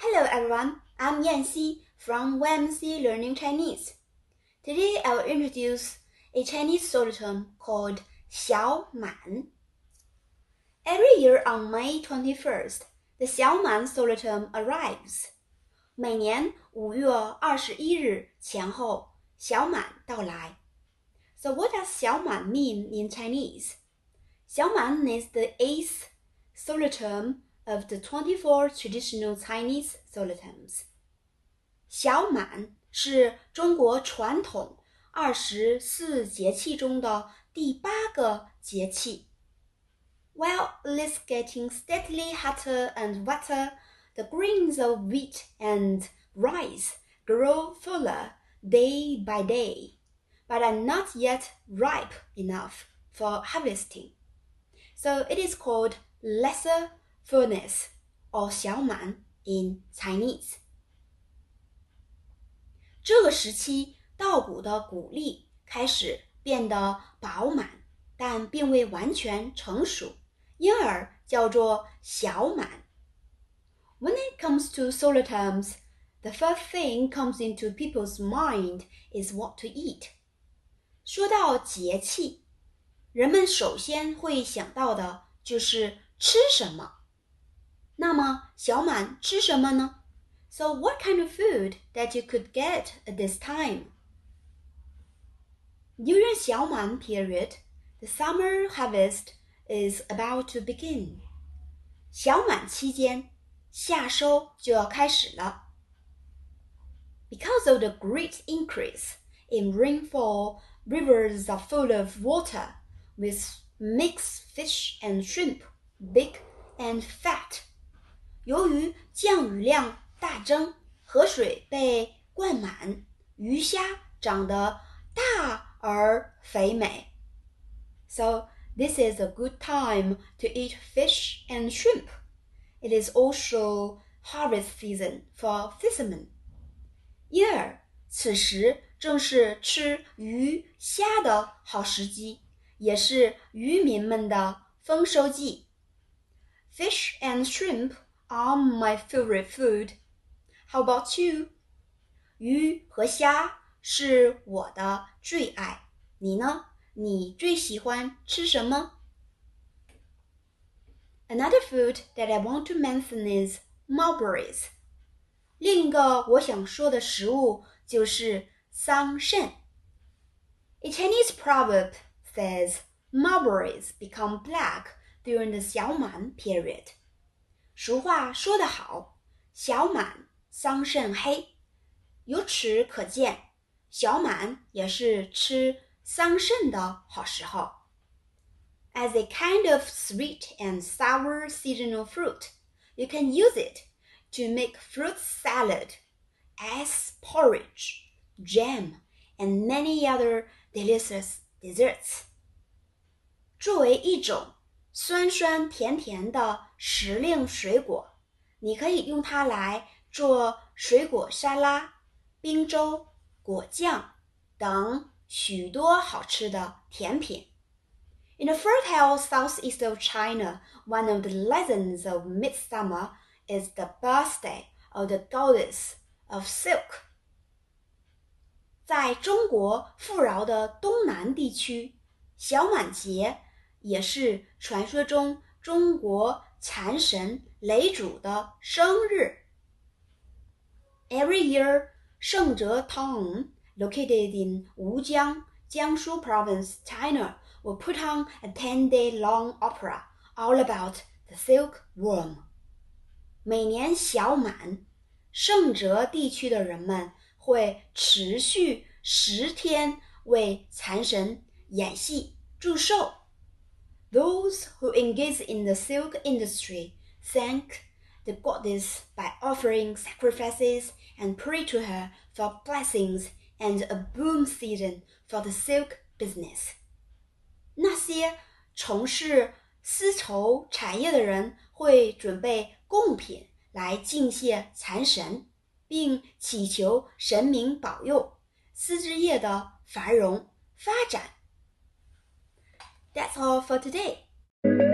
Hello everyone, I'm Yanxi from YMC Learning Chinese. Today I will introduce a Chinese solitone called Xiao Man. Every year on May 21st, the Xiao Man solitone arrives. 每年五月二十一日前后，小满到来。So what does 小满 mean in Chinese? Xiaoman is the eighth solar term of the 24 traditional Chinese solar terms. 小满是中国传统二十四节气中的第八个节气。While it's getting steadily hotter and wetter, the grains of wheat and rice grow fuller day by day, but are not yet ripe enough for harvesting. So it is called lesser fullness or xiaoman in Chinese. 这个时期，稻谷的谷粒开始变得饱满，但并未完全成熟，因而叫做小满。When it comes to solar terms, the first thing comes into people's mind is what to eat. 说到节气。人们首先会想到的就是吃什么。那么小满吃什么呢？So what kind of food that you could get at this time? During 小满 period, the summer harvest is about to begin. 小满期间，夏收就要开始了。Because of the great increase in rainfall, rivers are full of water with mixed fish and shrimp, big and fat. 由于降雨量大增，河水被灌满，鱼虾长得大而肥美。So this is a good time to eat fish and shrimp. It is also harvest season for fishermen. 因而，此时正是吃鱼虾的好时机， 也是渔民们的丰收季。Fish and shrimp are my favorite food. How about you? 鱼和虾是我的最爱，你呢？你最喜欢吃什么？Another food that I want to mention is mulberries. 另一个我想说的食物就是桑葚。A Chinese proverb says mulberries become black during the 小满 period. 俗话说得好，小满桑葚黑。由此可见，小满也是吃桑葚的好时候。As a kind of sweet and sour seasonal fruit, you can use it to make fruit salad, ice porridge, jam, and many other delicious desserts. 作为一种酸酸甜甜的时令水果，你可以用它来做水果沙拉、冰粥、果酱等许多好吃的甜品。In the fertile southeast of China, one of the legends of midsummer is the birthday of the goddess of silk. 在中国富饶的东南地区，小满节也是传说中中国蚕神嫘祖的生日。Every year, Shengze Town, located in Wujiang, Jiangsu Province, China, will put on a 10-day-long opera all about the silkworm. 每年小满，盛泽地区的人们。会持续十天为蚕神演戏祝寿。Those who engage in the silk industry thank the goddess by offering sacrifices and pray to her for blessings and a boom season for the silk business. 那些从事丝绸产业的人会准备贡品来敬谢蚕神， 并祈求神明保佑丝织业的繁荣发展。That's all for today.